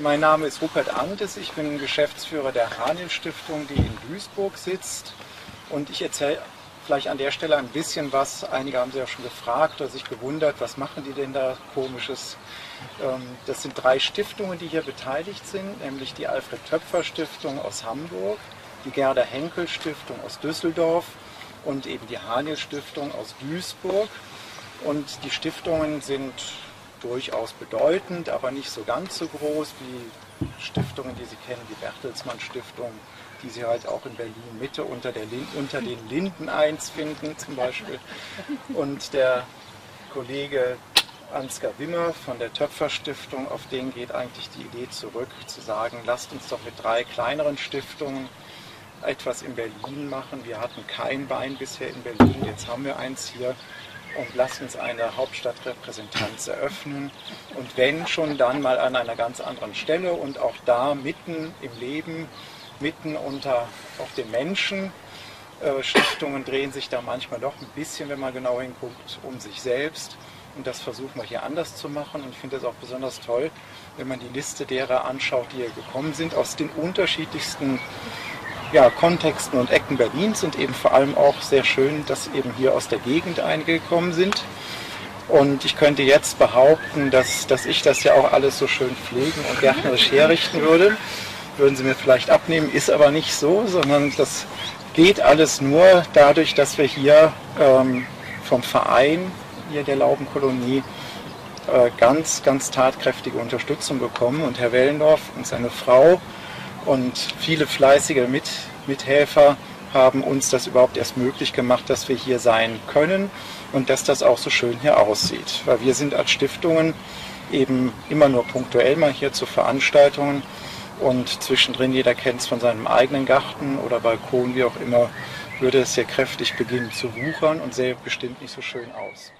Mein Name ist Rupert Antes, ich bin Geschäftsführer der Haniel Stiftung, die in Duisburg sitzt. Und ich erzähle vielleicht an der Stelle ein bisschen was. Einige haben sich ja schon gefragt oder sich gewundert, was machen die denn da komisches. Ähm, das sind drei Stiftungen, die hier beteiligt sind, nämlich die Alfred Töpfer Stiftung aus Hamburg, die Gerda Henkel Stiftung aus Düsseldorf und eben die Haniel Stiftung aus Duisburg. Und die Stiftungen sind durchaus bedeutend, aber nicht so ganz so groß wie Stiftungen, die Sie kennen, die Bertelsmann Stiftung, die Sie halt auch in Berlin Mitte unter, der, unter den Linden 1 finden zum Beispiel. Und der Kollege Ansgar Wimmer von der Töpfer Stiftung, auf den geht eigentlich die Idee zurück, zu sagen, lasst uns doch mit drei kleineren Stiftungen etwas in Berlin machen. Wir hatten kein Bein bisher in Berlin, jetzt haben wir eins hier und lasst uns eine Hauptstadtrepräsentanz eröffnen. Und wenn schon, dann mal an einer ganz anderen Stelle und auch da mitten im Leben, mitten unter auf den Menschen. Äh, Stiftungen drehen sich da manchmal doch ein bisschen, wenn man genau hinguckt, um sich selbst. Und das versuchen wir hier anders zu machen. Und ich finde es auch besonders toll, wenn man die Liste derer anschaut, die hier gekommen sind, aus den unterschiedlichsten ja, Kontexten und Ecken Berlins und eben vor allem auch sehr schön, dass eben hier aus der Gegend einige gekommen sind. Und ich könnte jetzt behaupten, dass, dass ich das ja auch alles so schön pflegen und gärtnerisch herrichten würde. Würden Sie mir vielleicht abnehmen, ist aber nicht so, sondern das geht alles nur dadurch, dass wir hier ähm, vom Verein hier der Laubenkolonie äh, ganz, ganz tatkräftige Unterstützung bekommen. Und Herr Wellendorf und seine Frau und viele fleißige Mit Mithelfer haben uns das überhaupt erst möglich gemacht, dass wir hier sein können und dass das auch so schön hier aussieht. Weil wir sind als Stiftungen eben immer nur punktuell mal hier zu Veranstaltungen und zwischendrin, jeder kennt es von seinem eigenen Garten oder Balkon, wie auch immer, würde es hier kräftig beginnen zu wuchern und sähe bestimmt nicht so schön aus.